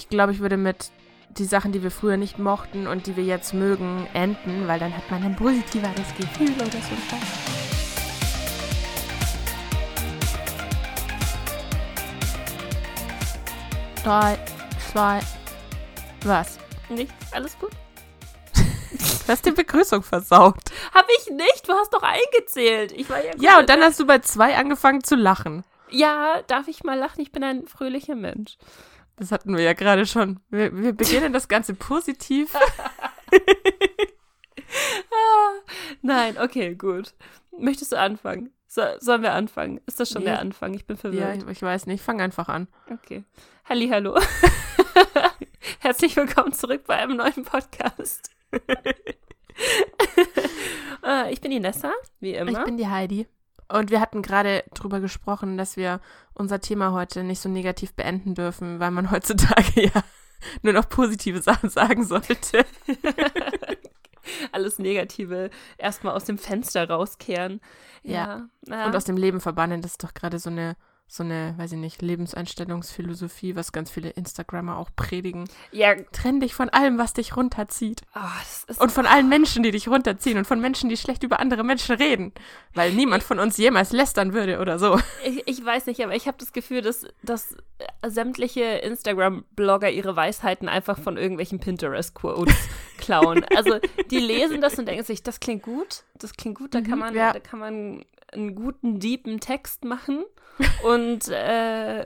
ich glaube, ich würde mit die Sachen, die wir früher nicht mochten und die wir jetzt mögen, enden, weil dann hat man ein positiveres Gefühl oder so. Drei, zwei, was? Nichts, alles gut? Du hast die Begrüßung versaut. Hab ich nicht, du hast doch eingezählt. Ich war ja, Ja, und dann hast du bei zwei angefangen zu lachen. Ja, darf ich mal lachen? Ich bin ein fröhlicher Mensch. Das hatten wir ja gerade schon. Wir, wir beginnen das Ganze positiv. Ah, nein, okay, gut. Möchtest du anfangen? So, sollen wir anfangen? Ist das schon Nee. der Anfang? Ich bin ja, verwirrt. ich, ich weiß nicht. Fang einfach an. Okay. Halli, hallo. Herzlich willkommen zurück bei einem neuen Podcast. Äh, ich bin die Nessa, wie immer. Ich bin die Heidi. Und wir hatten gerade drüber gesprochen, dass wir unser Thema heute nicht so negativ beenden dürfen, weil man heutzutage ja nur noch positive Sachen sagen sollte. Alles Negative erstmal aus dem Fenster rauskehren. Ja. ja. Und aus dem Leben verbannen, das ist doch gerade so eine, so eine, weiß ich nicht, Lebenseinstellungsphilosophie, was ganz viele Instagrammer auch predigen. ja, Trenn dich von allem, was dich runterzieht. oh, Und von allen Menschen, die dich runterziehen und von Menschen, die schlecht über andere Menschen reden. Weil niemand von uns jemals lästern würde oder so. Ich, ich weiß nicht, aber ich habe das Gefühl, dass, dass sämtliche Instagram-Blogger ihre Weisheiten einfach von irgendwelchen Pinterest-Quotes klauen. Also die lesen das und denken sich, das klingt gut, das klingt gut, da kann Mhm, man, ja. da kann man einen guten, deepen Text machen und äh,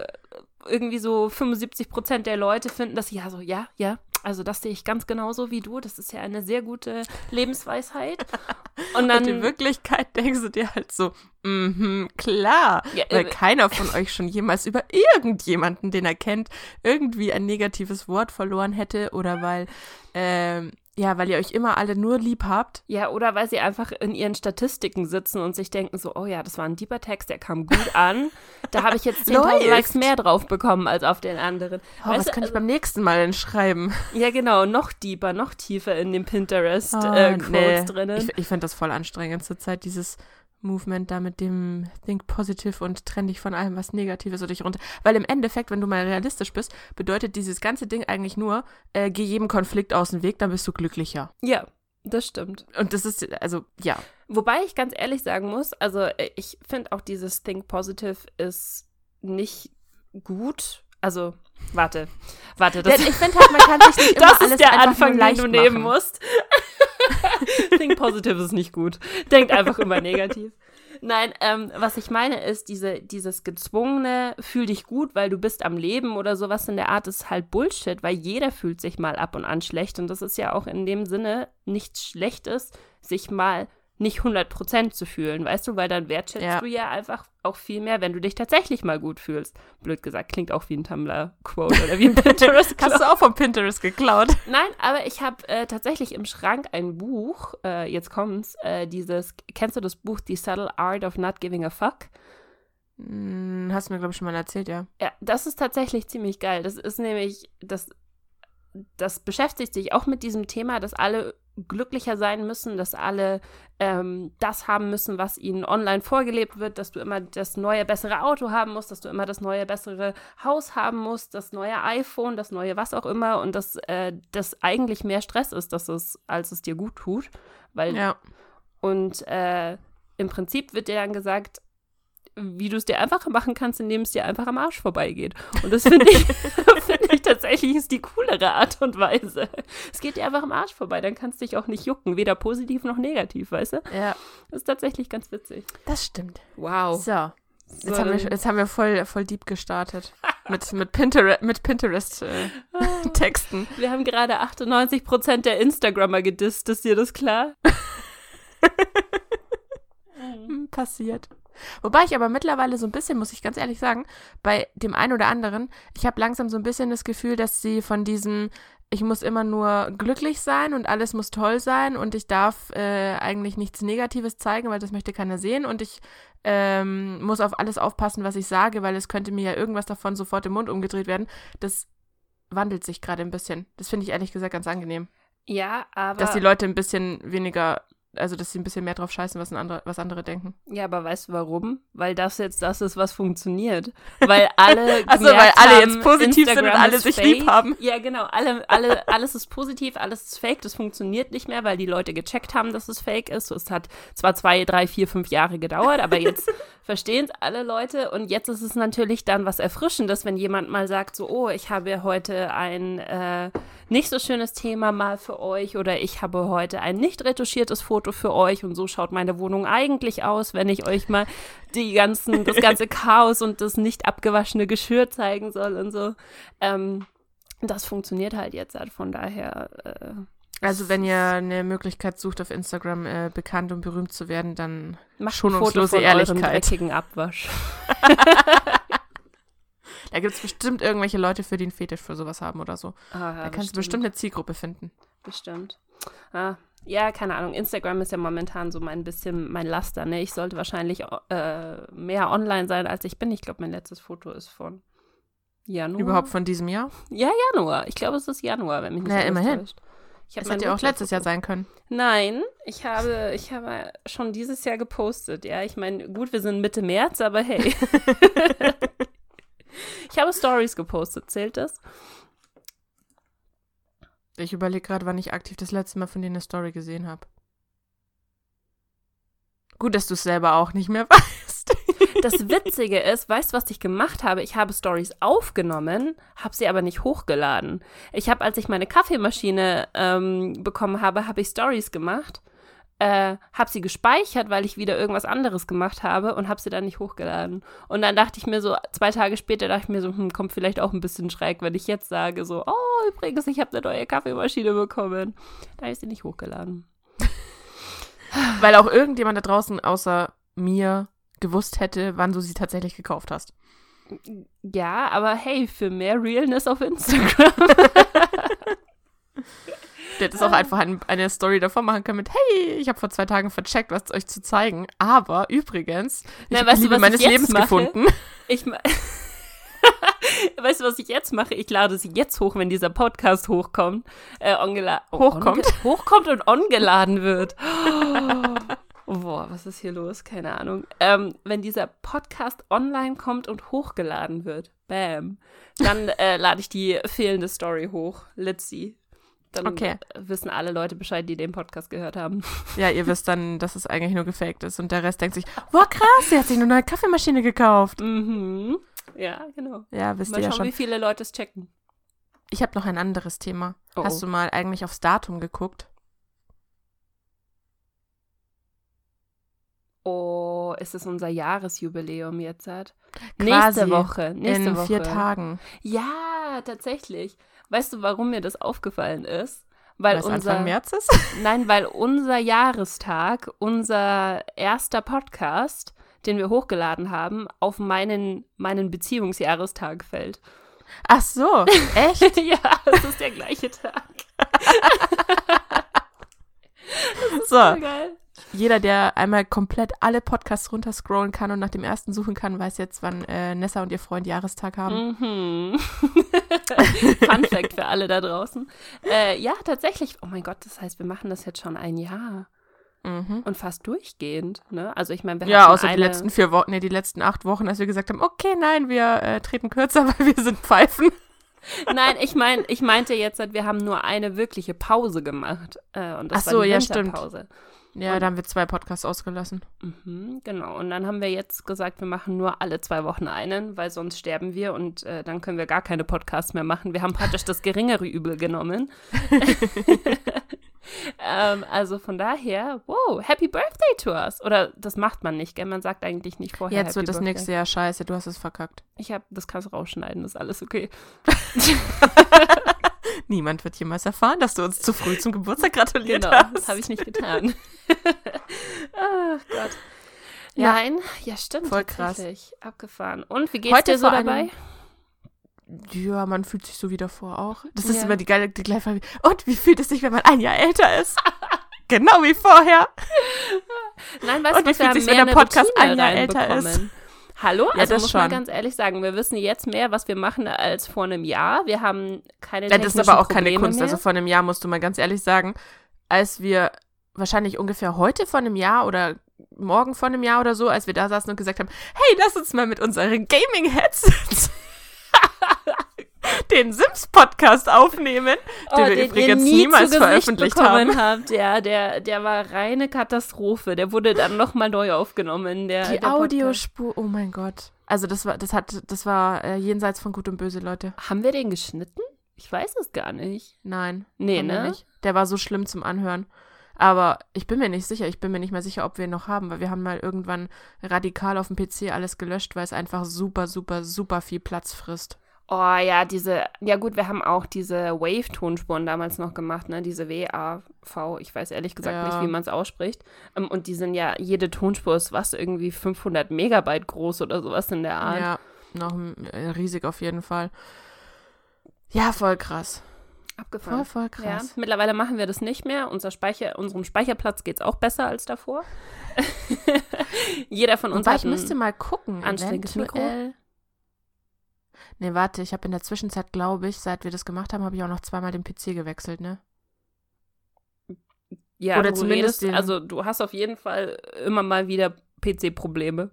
irgendwie so 75 Prozent der Leute finden das, ja, so, ja, ja, also das sehe ich ganz genauso wie du, das ist ja eine sehr gute Lebensweisheit. Und dann, Und in Wirklichkeit denkst du dir halt so, mhm, klar. Ja, weil äh, keiner von euch schon jemals über irgendjemanden, den er kennt, irgendwie ein negatives Wort verloren hätte oder weil, ähm, ja, weil ihr euch immer alle nur lieb habt. Ja, oder weil sie einfach in ihren Statistiken sitzen und sich denken so, oh ja, das war ein deeper Text, der kam gut an. Da habe ich jetzt 10.000 Läuft. Likes mehr drauf bekommen als auf den anderen. Oh, Weißt was du, kann ich also- beim nächsten Mal denn schreiben? Ja, genau, noch deeper, noch tiefer in den Pinterest-Quotes Ah, äh, Quotes drinnen. Ich, ich finde das voll anstrengend zur Zeit, dieses Movement da mit dem Think Positive und trenn dich von allem, was negativ ist oder dich runter. Weil im Endeffekt, wenn du mal realistisch bist, bedeutet dieses ganze Ding eigentlich nur, äh, geh jedem Konflikt aus dem Weg, dann bist du glücklicher. ja, das stimmt. Und das ist, also, ja. Wobei ich ganz ehrlich sagen muss, also äh, ich finde auch dieses Think Positive ist nicht gut. Also, warte, warte, das, ich finde halt, man kann sich nicht immer das alles ist der Anfang, den du nehmen musst. Think positive ist nicht gut. Denkt einfach immer negativ. Nein, ähm, was ich meine ist, diese, dieses gezwungene, fühl dich gut, weil du bist am Leben oder sowas in der Art ist halt Bullshit, weil jeder fühlt sich mal ab und an schlecht und das ist ja auch in dem Sinne nichts Schlechtes, sich mal nicht 100% zu fühlen, weißt du, weil dann wertschätzt Ja. du ja einfach auch viel mehr, wenn du dich tatsächlich mal gut fühlst. Blöd gesagt, klingt auch wie ein Tumblr-Quote oder wie ein pinterest Hast du auch von Pinterest geklaut? Nein, aber ich habe äh, tatsächlich im Schrank ein Buch, äh, jetzt kommt's, äh, dieses, kennst du das Buch The Subtle Art of Not Giving a Fuck? Hm, hast du mir, glaube ich, schon mal erzählt, ja. Ja, das ist tatsächlich ziemlich geil. Das ist nämlich, das, das beschäftigt sich auch mit diesem Thema, dass alle glücklicher sein müssen, dass alle ähm, das haben müssen, was ihnen online vorgelebt wird, dass du immer das neue, bessere Auto haben musst, dass du immer das neue, bessere Haus haben musst, das neue iPhone, das neue was auch immer und dass äh, das eigentlich mehr Stress ist, dass es, als es dir gut tut. Weil Ja. und äh, im Prinzip wird dir dann gesagt, wie du es dir einfacher machen kannst, indem es dir einfach am Arsch vorbeigeht. Und das finde ich, finde ich tatsächlich ist die coolere Art und Weise. Es geht dir einfach am Arsch vorbei, dann kannst du dich auch nicht jucken, weder positiv noch negativ, weißt du? Ja, Das ist tatsächlich ganz witzig. das stimmt. Wow. So. Jetzt, So, haben wir, jetzt haben wir voll, voll deep gestartet. mit, mit Pinterest, mit Pinterest äh, Texten. Wir haben gerade 98% der Instagrammer gedisst, ist dir das klar? Hm, Passiert. Wobei ich aber mittlerweile so ein bisschen, muss ich ganz ehrlich sagen, bei dem einen oder anderen, ich habe langsam so ein bisschen das Gefühl, dass sie von diesem, ich muss immer nur glücklich sein und alles muss toll sein und ich darf äh, eigentlich nichts Negatives zeigen, weil das möchte keiner sehen und ich ähm, muss auf alles aufpassen, was ich sage, weil es könnte mir ja irgendwas davon sofort im Mund umgedreht werden. Das wandelt sich gerade ein bisschen. Das finde ich ehrlich gesagt ganz angenehm. Ja, aber. Dass die Leute ein bisschen weniger also dass sie ein bisschen mehr drauf scheißen, was, andere, was andere denken. Ja, aber weißt du warum? Weil das jetzt das ist, was funktioniert. Weil alle Also, weil alle haben, jetzt positiv sind und Instagram alle sich fake. lieb haben. Ja, genau. Alle, alle, alles ist positiv, alles ist fake. Das funktioniert nicht mehr, weil die Leute gecheckt haben, dass es fake ist. Es hat zwar zwei, drei, vier, fünf Jahre gedauert, aber jetzt verstehen es alle Leute. Und jetzt ist es natürlich dann was Erfrischendes, wenn jemand mal sagt, so, oh, ich habe heute ein äh, nicht so schönes Thema mal für euch oder ich habe heute ein nicht retuschiertes Foto für euch und so schaut meine Wohnung eigentlich aus, wenn ich euch mal die ganzen, das ganze Chaos und das nicht abgewaschene Geschirr zeigen soll und so. Ähm, das funktioniert halt jetzt halt, von daher. Äh, Also wenn ihr eine Möglichkeit sucht, auf Instagram äh, bekannt und berühmt zu werden, dann macht Foto Schonungslose von eurem Ehrlichkeit. dreckigen Abwasch. da gibt es bestimmt irgendwelche Leute, für die einen Fetisch für sowas haben oder so. Ah, Da kannst du bestimmt eine Zielgruppe finden. Bestimmt. Ah, ja, keine Ahnung. Instagram ist ja momentan so mein bisschen mein Laster. Ne? Ich sollte wahrscheinlich äh, mehr online sein, als ich bin. Ich glaube, mein letztes Foto ist von Januar. Überhaupt von diesem Jahr. Ja, Januar. Ich glaube, es ist Januar, wenn mich nicht Naja, immerhin. täuscht. Ich Das hätte ja auch letztes Jahr sein können. Nein, ich habe, ich habe schon dieses Jahr gepostet. Ja, ich meine, gut, wir sind Mitte März, aber hey. ich habe Stories gepostet. Zählt das? Ich überlege gerade, wann ich aktiv das letzte Mal von dir eine Story gesehen habe. Gut, dass du es selber auch nicht mehr weißt. Das Witzige ist, weißt du, was ich gemacht habe? Ich habe Stories aufgenommen, habe sie aber nicht hochgeladen. Ich habe, als ich meine Kaffeemaschine ähm, bekommen habe, habe ich Stories gemacht, äh, habe sie gespeichert, weil ich wieder irgendwas anderes gemacht habe und habe sie dann nicht hochgeladen. Und dann dachte ich mir so, zwei Tage später dachte ich mir so, hm, kommt vielleicht auch ein bisschen schräg, wenn ich jetzt sage so, oh, übrigens, ich habe eine neue Kaffeemaschine bekommen. Da habe ich sie nicht hochgeladen. Weil auch irgendjemand da draußen außer mir gewusst hätte, wann du sie tatsächlich gekauft hast. Ja, aber hey, für mehr Realness auf Instagram. Der hätte es auch einfach ein, eine Story davor machen können mit, hey, ich habe vor zwei Tagen vercheckt, was euch zu zeigen. Aber übrigens, ich habe die Liebe meines Lebens mache? gefunden. Ich Weißt du, was ich jetzt mache? Ich lade sie jetzt hoch, wenn dieser Podcast hochkommt. Äh, oh, Hochkommt? hochkommt und ongeladen wird. Oh, boah, was ist hier los? Keine Ahnung. Ähm, wenn dieser Podcast online kommt und hochgeladen wird, bam, dann äh, lade ich die fehlende Story hoch. Let's see. Dann Okay. wissen alle Leute Bescheid, die den Podcast gehört haben. Ja, ihr wisst dann, dass es eigentlich nur gefaked ist. Und der Rest denkt sich, wow, krass, sie hat sich eine neue Kaffeemaschine gekauft. Mhm. Ja, genau. Ja, wisst Mal ihr ja schauen, schon. wie viele Leute es checken. Ich habe noch ein anderes Thema. Oh, Hast oh. du mal eigentlich aufs Datum geguckt? Oh, ist es unser Jahresjubiläum jetzt? Hat? Nächste Woche. Nächste In Woche. vier Tagen. Ja, tatsächlich. Weißt du, warum mir das aufgefallen ist? Weil Weil unser Anfang März ist? Nein, weil unser Jahrestag, unser erster Podcast, den wir hochgeladen haben, auf meinen, meinen Beziehungsjahrestag fällt. Ach so, echt? ja, es ist der gleiche Tag. so. Jeder, der einmal komplett alle Podcasts runterscrollen kann und nach dem ersten suchen kann, weiß jetzt, wann äh, Nessa und ihr Freund Jahrestag haben. Mhm. Fun Fact für alle da draußen. Äh, ja, tatsächlich. Oh mein Gott, das heißt, wir machen das jetzt schon ein Jahr. Mhm. Und fast durchgehend, ne? Also ich meine, wir Ja, außer eine, die letzten vier Wochen, nee, die letzten acht Wochen, als wir gesagt haben, okay, nein, wir äh, treten kürzer, weil wir sind Pfeifen. Nein, ich meine, ich meinte jetzt, wir haben nur eine wirkliche Pause gemacht. Äh, und das Ach so, war die ja, stimmt. Ja, Und- da haben wir zwei Podcasts ausgelassen. Mhm, genau. Und dann haben wir jetzt gesagt, wir machen nur alle zwei Wochen einen, weil sonst sterben wir und äh, dann können wir gar keine Podcasts mehr machen. Wir haben praktisch das geringere Übel genommen. ähm, also von daher, wow, Happy Birthday to us. Oder das macht man nicht, gell? Man sagt eigentlich nicht vorher. Jetzt Happy wird das Birthday. nächste Jahr scheiße, du hast es verkackt. Ich habe, das kannst du rausschneiden, ist alles okay. Niemand wird jemals erfahren, dass du uns zu früh zum Geburtstag gratuliert Genau, hast. das habe ich nicht getan. Ach Gott. Ja. Nein, ja stimmt. Voll krass. Abgefahren. Und wie geht's Heute dir so dabei? Ja, man fühlt sich so wie davor auch. Das ist Ja. immer die geile, die gleiche Frage. Und wie fühlt es sich, wenn man ein Jahr älter ist? genau wie vorher. Nein, weißt Und du, wie fühlt haben sich's, wenn der Podcast Routine ein Jahr älter reinbekommen. Hallo? Ja, Also das muss man schon. ganz ehrlich sagen, wir wissen jetzt mehr, was wir machen, als vor einem Jahr. Wir haben keine Ja, das ist aber auch keine Probleme Kunst. Mehr. Also vor einem Jahr musst du mal ganz ehrlich sagen, als wir wahrscheinlich ungefähr heute vor einem Jahr oder morgen vor einem Jahr oder so, als wir da saßen und gesagt haben, hey, lass uns mal mit unseren Gaming-Headsets den Sims-Podcast aufnehmen, oh, den wir den übrigens niemals veröffentlicht haben. habt. Ja, der, der war reine Katastrophe. Der wurde dann nochmal neu aufgenommen. Der, Die der. Audiospur, oh mein Gott. Also das war, das hat, das war äh, jenseits von Gut und Böse, Leute. Haben wir den geschnitten? Ich weiß es gar nicht. Nein. Nee, ne? Nicht. Der war so schlimm zum Anhören. Aber ich bin mir nicht sicher. Ich bin mir nicht mehr sicher, ob wir ihn noch haben, weil wir haben mal irgendwann radikal auf dem PC alles gelöscht, weil es einfach super, super, super viel Platz frisst. Oh ja, diese, ja gut, wir haben auch diese Wave-Tonspuren damals noch gemacht, ne? Diese WAV. Ich weiß ehrlich gesagt Ja. nicht, wie man es ausspricht. Ähm, und die sind ja, jede Tonspur ist was, irgendwie 500 Megabyte groß oder sowas in der Art. Ja, noch äh, riesig auf jeden Fall. Ja, voll krass. Abgefahren. Voll, voll Ja, krass. mittlerweile machen wir das nicht mehr. Unser Speicher, unserem Speicherplatz geht es auch besser als davor. Jeder von uns Wobei hat ich müsste mal gucken. anständiges Mikro. Nee, warte, ich habe in der Zwischenzeit, glaube ich, seit wir das gemacht haben, habe ich auch noch zweimal den PC gewechselt, ne? ja, oder du zumindest redest, also du hast auf jeden Fall immer mal wieder PC-Probleme.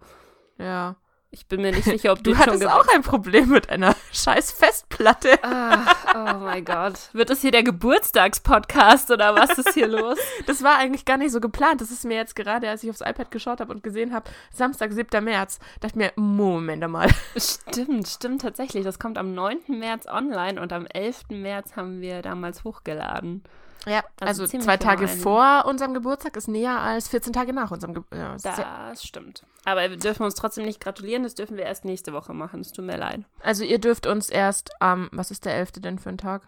Ja. Ich bin mir nicht sicher, ob du, hattest auch ein Problem mit einer scheiß Festplatte. Ah, oh mein Gott. Wird das hier der Geburtstagspodcast oder was ist hier los? Das war eigentlich gar nicht so geplant. Das ist mir jetzt gerade, als ich aufs iPad geschaut habe und gesehen habe, Samstag, 7. März, dachte ich mir, Moment mal. Stimmt, stimmt tatsächlich. Das kommt am 9. März online und am 11. März haben wir damals hochgeladen. Ja, Also also, zwei Tage gemein. vor unserem Geburtstag ist näher als 14 Tage nach unserem Geburtstag. Ja, das ja- stimmt. Aber wir dürfen uns trotzdem nicht gratulieren. Das dürfen wir erst nächste Woche machen. Es tut mir leid. also ihr dürft uns erst am, was ist der 11. denn für ein Tag?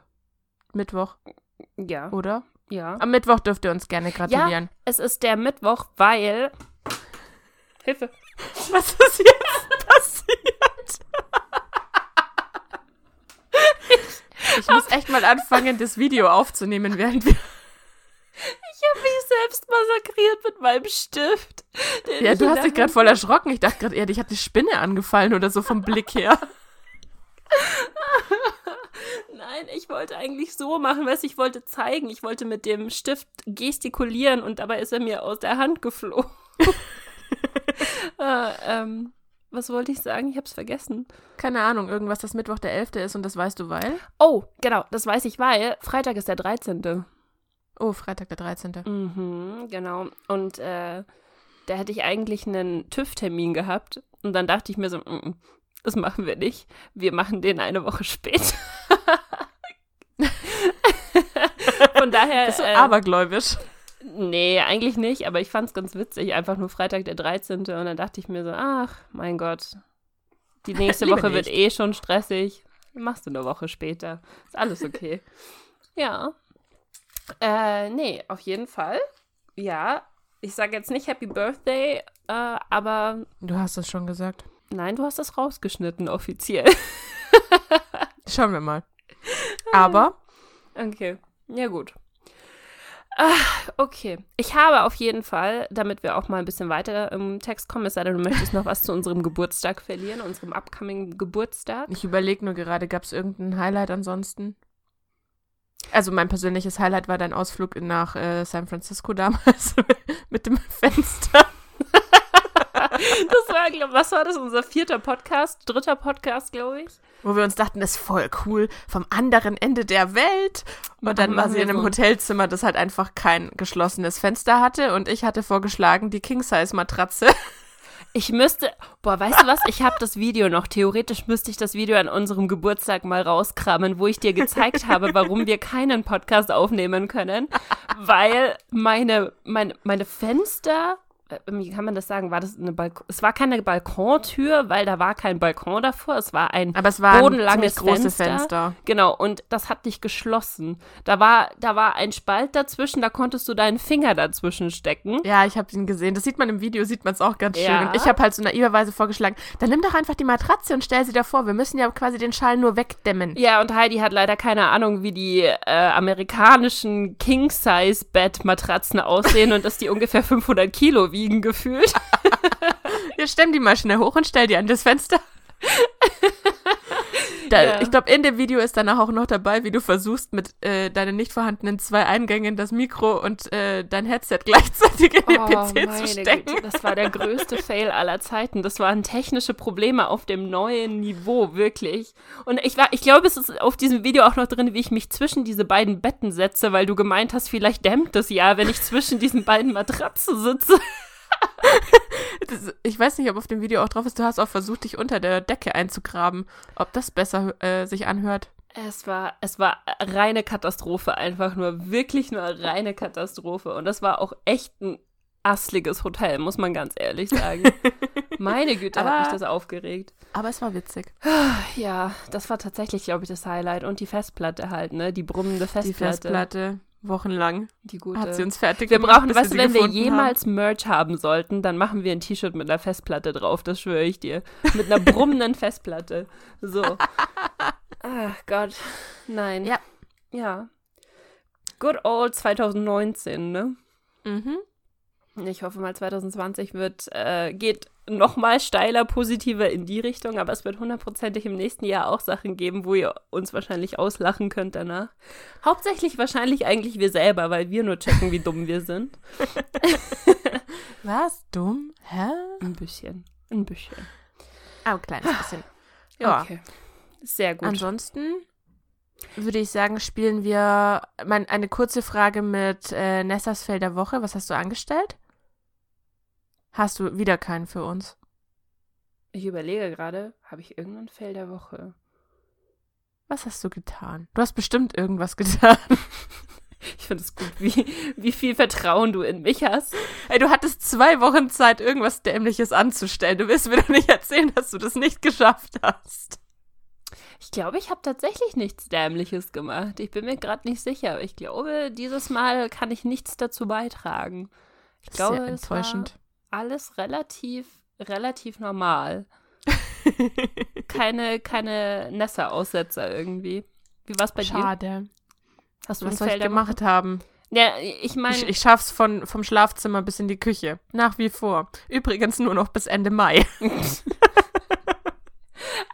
Mittwoch, Ja, oder? ja. Am Mittwoch dürft ihr uns gerne gratulieren. Es ist der Mittwoch, weil. Hilfe. Was ist jetzt passiert? Ich muss echt mal anfangen, das Video aufzunehmen, während wir. Ich habe mich selbst massakriert mit meinem Stift. Ja, du hast dich gerade voll erschrocken. Ich dachte gerade eher, dich hat die Spinne angefallen oder so vom Blick her. Nein, ich wollte eigentlich so machen, was ich wollte zeigen. Ich wollte mit dem Stift gestikulieren und dabei ist er mir aus der Hand geflogen. äh, ähm, was wollte ich sagen? Ich hab's vergessen. Keine Ahnung, irgendwas, das Mittwoch der 11. ist und das weißt du, weil? Oh, genau, das weiß ich, weil Freitag ist der 13. Oh, Freitag der 13. Mhm, genau. Und äh, da hätte ich eigentlich einen TÜV-Termin gehabt. Und dann dachte ich mir so, mm, mm, das machen wir nicht. Wir machen den eine Woche später. Von daher. Bist du äh, abergläubisch? Nee, eigentlich nicht, aber ich fand es ganz witzig. Einfach nur Freitag der 13. Und dann dachte ich mir so, ach, mein Gott. Die nächste Woche wird nicht. eh schon stressig. Machst du eine Woche später. Ist alles okay. ja. Äh, nee, auf jeden Fall. Ja. Ich sage jetzt nicht Happy Birthday, äh, aber Du hast es schon gesagt. nein, du hast das rausgeschnitten, offiziell. Schauen wir mal. Aber Okay, ja gut. Ah, okay. Ich habe auf jeden Fall, damit wir auch mal ein bisschen weiter im Text kommen, es sei denn, du möchtest noch was zu unserem Geburtstag verlieren, unserem upcoming Geburtstag. ich überlege nur gerade, gab es irgendein Highlight ansonsten? Also mein persönliches Highlight war dein Ausflug nach äh, San Francisco damals mit dem Fenster. Das war, glaub, was war das? Unser vierter Podcast, dritter Podcast, glaube ich. Wo wir uns dachten, das ist voll cool, vom anderen Ende der Welt. Und dann war sie in einem. Hotelzimmer, das halt einfach kein geschlossenes Fenster hatte. Und ich hatte vorgeschlagen, die King-Size-Matratze. Ich müsste, boah, weißt du was? Ich habe das Video noch. Theoretisch müsste ich das Video an unserem Geburtstag mal rauskramen, wo ich dir gezeigt habe, warum wir keinen Podcast aufnehmen können. Weil meine, meine, meine Fenster, wie kann man das sagen? War das eine Balkon? Es war keine Balkontür, weil da war kein Balkon davor. Es war ein Aber es war ein bodenlanges ziemlich große Fenster. Fenster. Genau, und das hat nicht geschlossen. Da war, da war ein Spalt dazwischen, da konntest du deinen Finger dazwischen stecken. Ja, ich habe ihn gesehen. Das sieht man im Video, sieht man es auch ganz schön. Ja. Und ich habe halt so naiverweise vorgeschlagen, dann nimm doch einfach die Matratze und stell sie davor. Wir müssen ja quasi den Schall nur wegdämmen. Ja, und Heidi hat leider keine Ahnung, wie die äh, amerikanischen King-Size-Bett-Matratzen aussehen und dass die ungefähr 500 Kilo wiegen gefühlt. Wir stemmen die mal schnell hoch und stell die an das Fenster. Da, Ja. Ich glaube, in dem Video ist danach auch noch dabei, wie du versuchst, mit äh, deinen nicht vorhandenen zwei Eingängen das Mikro und äh, dein Headset gleichzeitig in den Oh, PC meine zu stecken. Güte, das war der größte Fail aller Zeiten. Das waren technische Probleme auf dem neuen Niveau, wirklich. Und ich war, ich glaube, es ist auf diesem Video auch noch drin, wie ich mich zwischen diese beiden Betten setze, weil du gemeint hast, vielleicht dämmt es ja, wenn ich zwischen diesen beiden Matratzen sitze. Das, ich weiß nicht, ob auf dem Video auch drauf ist, du hast auch versucht, dich unter der Decke einzugraben. Ob das besser äh, sich anhört. Es war, es war reine Katastrophe, einfach nur, wirklich nur reine Katastrophe. Und das war auch echt ein assliges Hotel, muss man ganz ehrlich sagen. Meine Güte, hat Aber- mich das aufgeregt. Aber es war witzig. Ja, das war tatsächlich, glaube ich, das Highlight. Und die Festplatte halt, ne? Die brummende Festplatte. Die Festplatte, wochenlang, Die gute. hat sie uns fertig wir gemacht, brauchen, weißt du, sie wenn wir jemals Merch haben sollten, dann machen wir ein T-Shirt mit einer Festplatte drauf, das schwöre ich dir. Mit einer brummenden Festplatte. So. Ach Gott. Nein. Ja. Ja. Good old 2019, ne? Haben. Mhm. Ich hoffe mal, 2020 wird, äh, geht noch mal steiler, positiver in die Richtung, aber es wird hundertprozentig im nächsten Jahr auch Sachen geben, wo ihr uns wahrscheinlich auslachen könnt danach. Hauptsächlich wahrscheinlich eigentlich wir selber, weil wir nur checken, wie dumm wir sind. Was? Dumm? Hä? Ein bisschen. Ein bisschen. Ah, ein kleines bisschen. Ja. Okay. Sehr gut. Ansonsten würde ich sagen, spielen wir mein, eine kurze Frage mit äh, Nessas Felder Woche. Was hast du angestellt? Hast du wieder keinen für uns? Ich überlege gerade, habe ich irgendeinen Fell der Woche? Was hast du getan? Du hast bestimmt irgendwas getan. Ich finde es gut, wie, wie viel Vertrauen du in mich hast. Ey, du hattest zwei Wochen Zeit, irgendwas Dämliches anzustellen. Du willst mir doch nicht erzählen, dass du das nicht geschafft hast. Ich glaube, ich habe tatsächlich nichts Dämliches gemacht. Ich bin mir gerade nicht sicher. Ich glaube, dieses Mal kann ich nichts dazu beitragen. Ich glaube, Sehr enttäuschend. Alles relativ, relativ normal. keine, keine Nässe-Aussetzer irgendwie. Wie war es bei dir? Schade. Hast du Was soll ich gemacht haben? Ja, ich meine, Ich, ich schaff's von, vom Schlafzimmer bis in die Küche. Nach wie vor. Übrigens nur noch bis Ende Mai.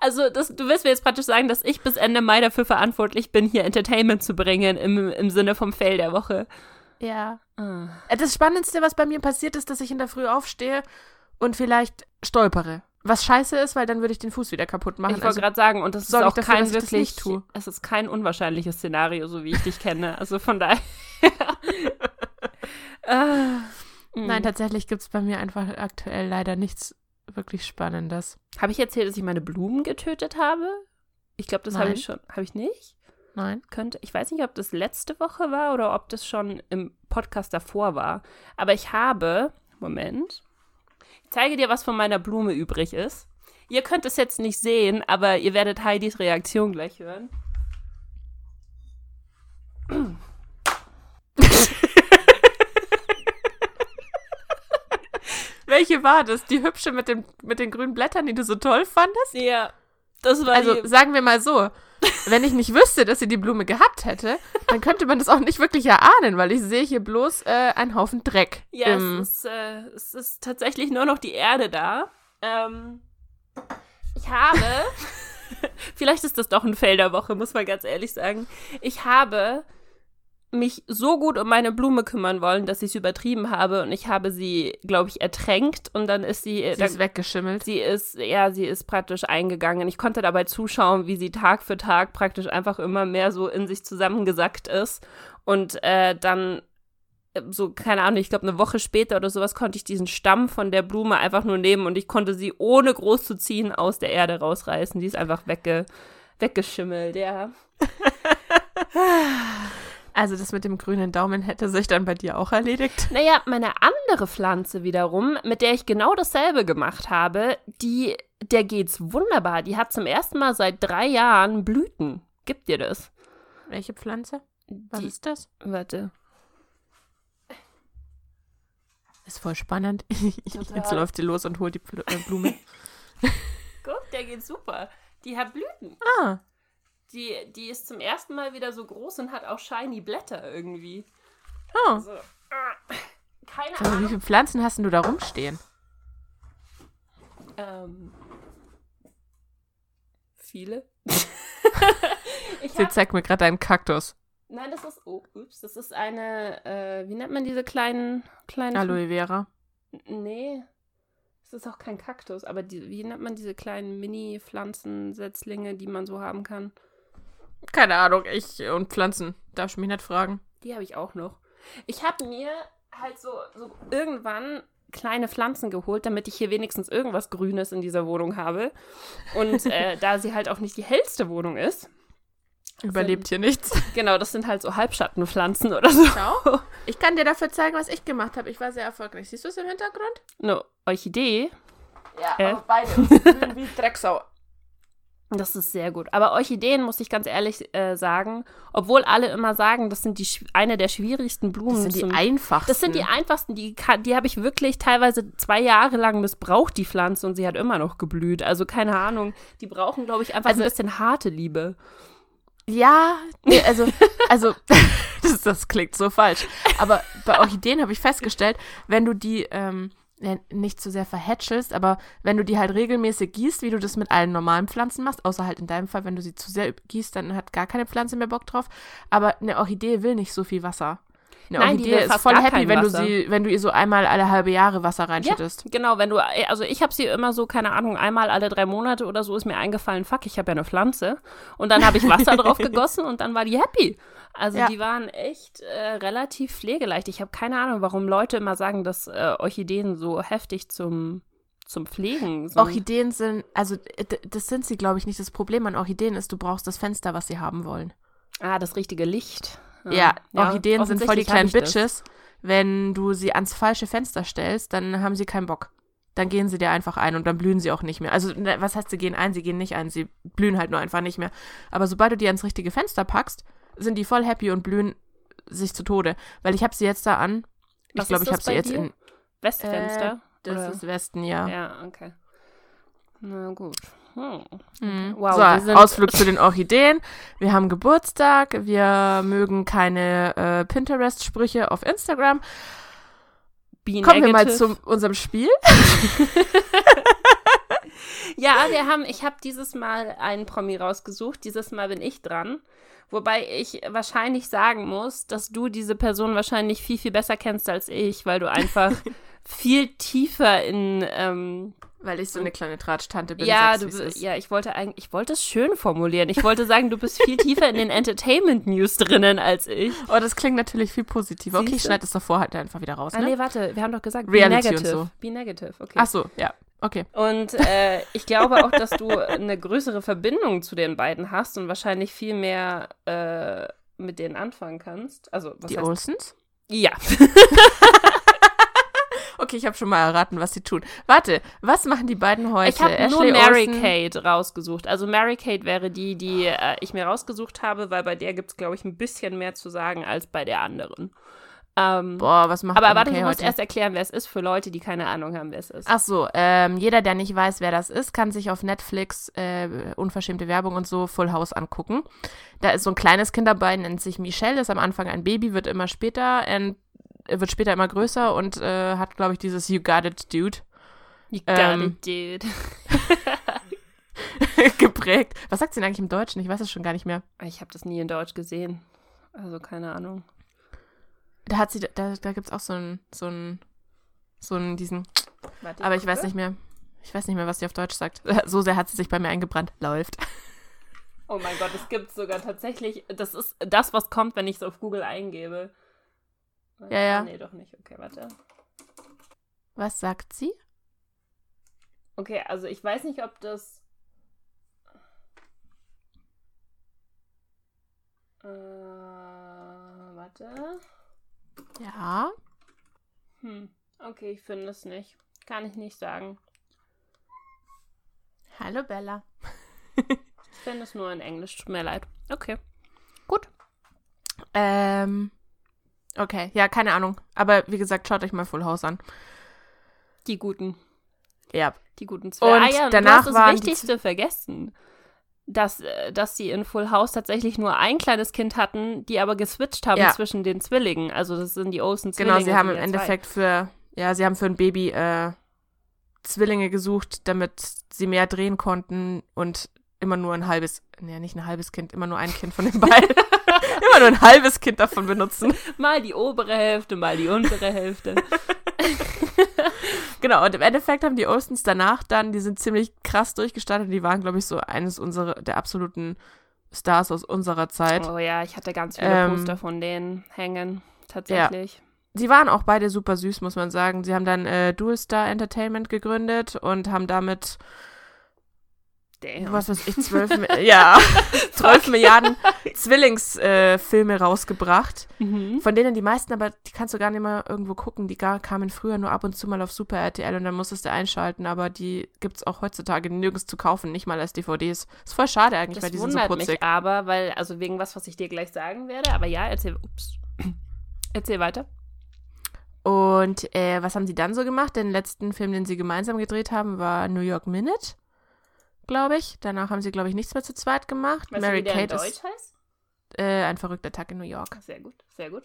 also das, du willst mir jetzt praktisch sagen, dass ich bis Ende Mai dafür verantwortlich bin, hier Entertainment zu bringen im, im Sinne vom Fail der Woche. Ja. Äh, Das Spannendste, was bei mir passiert ist, dass ich in der Früh aufstehe und vielleicht stolpere. Was scheiße ist, weil dann würde ich den Fuß wieder kaputt machen. Ich wollte Also, gerade sagen, und das ist auch dafür, kein wirklich, es ist kein unwahrscheinliches Szenario, so wie ich dich kenne. Also von daher. ah, nein, mm. tatsächlich gibt es bei mir einfach aktuell leider nichts wirklich Spannendes. Habe ich erzählt, dass ich meine Blumen getötet habe? Ich glaube, das habe Nein. ich schon. Habe ich nicht? Nein. Könnte. Ich weiß nicht, ob das letzte Woche war oder ob das schon im Podcast davor war. Aber ich habe. Moment. Ich zeige dir, was von meiner Blume übrig ist. Ihr könnt es jetzt nicht sehen, aber ihr werdet Heidis Reaktion gleich hören. Welche war das? Die hübsche mit, dem, mit den grünen Blättern, die du so toll fandest? Ja, das war Also die, sagen wir mal so, wenn ich nicht wüsste, dass sie die Blume gehabt hätte, dann könnte man das auch nicht wirklich erahnen, weil ich sehe hier bloß äh, einen Haufen Dreck. Ja, im, es, ist, äh, es ist tatsächlich nur noch die Erde da. Ähm, ich habe, vielleicht ist das doch ein Fail der Woche, muss man ganz ehrlich sagen. Ich habe mich so gut um meine Blume kümmern wollen, dass ich es übertrieben habe und ich habe sie, glaube ich, ertränkt und dann ist sie, sie dann, ist weggeschimmelt. sie ist, ja, sie ist praktisch eingegangen. Ich konnte dabei zuschauen, wie sie Tag für Tag praktisch einfach immer mehr so in sich zusammengesackt ist und äh, dann äh, so, keine Ahnung, ich glaube, eine Woche später oder sowas konnte ich diesen Stamm von der Blume einfach nur nehmen und ich konnte sie ohne groß zu ziehen aus der Erde rausreißen. Die ist einfach wegge weggeschimmelt, ja. Also das mit dem grünen Daumen hätte sich dann bei dir auch erledigt. Naja, meine andere Pflanze wiederum, mit der ich genau dasselbe gemacht habe, die, der geht's wunderbar. Die hat zum ersten Mal seit drei Jahren Blüten. Gibt dir das? Welche Pflanze? Was Die- ist das? Warte. Ist voll spannend. Total. Jetzt läuft sie los und holt die äh, Blume. Guck, der geht super. Die hat Blüten. ah, Die, die ist zum ersten Mal wieder so groß und hat auch shiny Blätter irgendwie. oh. Also, äh, keine Sag mal, wie Ahnung. viele Pflanzen hast denn du da rumstehen? Ähm, viele. Ich Sie hab, zeigt mir gerade einen Kaktus. nein, das ist, oh, ups, das ist eine, äh, wie nennt man diese kleinen, kleinen Aloe Vera. Nee. Es ist auch kein Kaktus, aber die, wie nennt man diese kleinen Mini-Pflanzensetzlinge, die man so haben kann? Keine Ahnung, ich und Pflanzen. Darf ich mich nicht fragen. Die habe ich auch noch. Ich habe mir halt so, so irgendwann kleine Pflanzen geholt, damit ich hier wenigstens irgendwas Grünes in dieser Wohnung habe. Und äh, da sie halt auch nicht die hellste Wohnung ist, Überlebt hier nichts. genau, das sind halt so Halbschattenpflanzen oder so. Schau. Ich kann dir dafür zeigen, was ich gemacht habe. Ich war sehr erfolgreich. Siehst du es im Hintergrund? Eine Orchidee, Ja, Äh? beide. Grün wie Drecksau. Das ist sehr gut. Aber Orchideen, muss ich ganz ehrlich äh, sagen, obwohl alle immer sagen, das sind die, eine der schwierigsten Blumen. Das sind die zum- einfachsten. das sind die einfachsten, die, die habe ich wirklich teilweise zwei Jahre lang missbraucht, die Pflanze, und sie hat immer noch geblüht. Also keine Ahnung. Die brauchen, glaube ich, einfach Also- ein bisschen harte Liebe. Ja, nee, also, also das, das klingt so falsch. Aber bei Orchideen habe ich festgestellt, wenn du die ähm, nicht zu sehr verhätschelst, aber wenn du die halt regelmäßig gießt, wie du das mit allen normalen Pflanzen machst, außer halt in deinem Fall, wenn du sie zu sehr gießt, dann hat gar keine Pflanze mehr Bock drauf. Aber eine Orchidee will nicht so viel Wasser. Eine Nein, Orchidee ist voll happy, wenn du sie, wenn du ihr so einmal alle halbe Jahre Wasser reinschüttest. Genau, wenn du, also ich habe sie immer so, keine Ahnung, einmal alle drei Monate oder so ist mir eingefallen, fuck, ich habe ja eine Pflanze. Und dann habe ich Wasser drauf gegossen und dann war die happy. Also Ja. die waren echt äh, relativ pflegeleicht. Ich habe keine Ahnung, warum Leute immer sagen, dass äh, Orchideen so heftig zum, zum Pflegen sind. Orchideen sind, also d- das sind sie, glaube ich, nicht. Das Problem an Orchideen ist, du brauchst das Fenster, was sie haben wollen. ah, das richtige Licht. Ja, Orchideen sind voll die kleinen das. Bitches. Wenn du sie ans falsche Fenster stellst, dann haben sie keinen Bock. Dann gehen sie dir einfach ein und dann blühen sie auch nicht mehr. Also, ne, was heißt, sie gehen ein? Sie gehen nicht ein. Sie blühen halt nur einfach nicht mehr. Aber sobald du die ans richtige Fenster packst, sind die voll happy und blühen sich zu Tode. Weil ich habe sie jetzt da an. Ich glaube, ich habe sie bei jetzt dir? in. Westfenster. Das oder? ist Westen, ja. Ja, okay. Na gut. Hm. Mhm. Wow, so, Ausflug zu den Orchideen. Wir haben Geburtstag. Wir mögen keine äh, Pinterest-Sprüche auf Instagram. Be Kommen wir mal negative. zu unserem Spiel. Ja, wir haben, ich habe dieses Mal einen Promi rausgesucht. Dieses Mal bin ich dran. Wobei ich wahrscheinlich sagen muss, dass du diese Person wahrscheinlich viel, viel besser kennst als ich, weil du einfach viel tiefer in, ähm, Weil ich so eine kleine Tratsch-Tante bin. ja, du, ja, ich wollte eigentlich, ich wollte es schön formulieren. Ich wollte sagen, du bist viel tiefer in den Entertainment-News drinnen als ich. Oh, das klingt natürlich viel positiver. Okay, ich schneide es davor halt einfach wieder raus, Ah, ne? nee, warte, wir haben doch gesagt, Reality be und negative. so. Be negative, okay. Ach so, ja. Okay. Und äh, ich glaube auch, dass du eine größere Verbindung zu den beiden hast und wahrscheinlich viel mehr äh, mit denen anfangen kannst. Also, was Die heißt Olsens? Ja. Okay, ich habe schon mal erraten, was sie tun. Warte, was machen die beiden heute? Ich habe nur Ashley Mary Olsen- Kate rausgesucht. Also Mary Kate wäre die, die äh, ich mir rausgesucht habe, weil bei der gibt es, glaube ich, ein bisschen mehr zu sagen als bei der anderen. Ähm, Boah, was macht aber warte, du musst heute? erst erklären, wer es ist für Leute, die keine Ahnung haben, wer es ist. Ach so, ähm, jeder, der nicht weiß, wer das ist, kann sich auf Netflix äh, unverschämte Werbung und so Full House angucken. Da ist so ein kleines Kind dabei, nennt sich Michelle, ist am Anfang ein Baby, wird immer später, ähm, wird später immer größer und äh, hat, glaube ich, dieses You Got It Dude You got ähm, it, dude. geprägt. Was sagt sie denn eigentlich im Deutschen? Ich weiß es schon gar nicht mehr. Ich habe das nie in Deutsch gesehen. Also keine Ahnung. Da hat sie, da, da gibt es auch so einen, so einen, so einen, diesen, Warte, aber ich weiß nicht mehr. Ich weiß nicht mehr, was sie auf Deutsch sagt. So sehr hat sie sich bei mir eingebrannt. Läuft. Oh mein Gott, es gibt sogar tatsächlich, das ist das, was kommt, wenn ich es auf Google eingebe. Ja, ja. Nee, doch nicht. Okay, warte. Was sagt sie? Okay, also ich weiß nicht, ob das. Äh, warte. Ja. Hm. Okay, ich finde es nicht. Kann ich nicht sagen. Hallo Bella. Ich finde es nur in Englisch. Tut mir leid. Okay. Ähm. Okay, ja, keine Ahnung. Aber wie gesagt, schaut euch mal Full House an. Die guten. Ja. Die guten Und zwei. ah, ja, und danach waren das Wichtigste vergessen. Dass, äh, dass sie in Full House tatsächlich nur ein kleines Kind hatten, die aber geswitcht haben Ja. zwischen den Zwillingen. Also das sind die Olsen Zwillinge. Genau, sie haben im ja zwei. Endeffekt für, ja, sie haben für ein Baby äh, Zwillinge gesucht, damit sie mehr drehen konnten und immer nur ein halbes nee, nicht ein halbes Kind, immer nur ein Kind von den beiden. immer nur ein halbes Kind davon benutzen. Mal die obere Hälfte, mal die untere Hälfte. Genau, und im Endeffekt haben die Ostens danach dann, die sind ziemlich krass durchgestartet. Die waren, glaube ich, so eines unserer, der absoluten Stars aus unserer Zeit. Oh ja, ich hatte ganz viele Ähm, Poster von denen hängen, tatsächlich. Sie waren auch beide super süß, muss man sagen. Sie haben dann äh, Dual Star Entertainment gegründet und haben damit, Damn. was weiß ich, zwölf, Mi- ja, zwölf Milliarden Zwillingsfilme äh, rausgebracht. Mhm. Von denen die meisten, aber die kannst du gar nicht mehr irgendwo gucken. Die gar, kamen früher nur ab und zu mal auf Super RTL und dann musstest du einschalten. Aber die gibt es auch heutzutage nirgends zu kaufen, nicht mal als DVDs. Ist voll schade eigentlich, weil Das die sind so putzig. mich aber, weil, also wegen was, was ich dir gleich sagen werde, aber ja, erzähl, ups. Erzähl weiter. Und äh, was haben sie dann so gemacht? Den letzten Film, den sie gemeinsam gedreht haben, war New York Minute, glaube ich. Danach haben sie, glaube ich, nichts mehr zu zweit gemacht. Weißt Mary du, wie der in Kate Deutsch ist heißt? äh, ein verrückter Tag in New York. Sehr gut, sehr gut.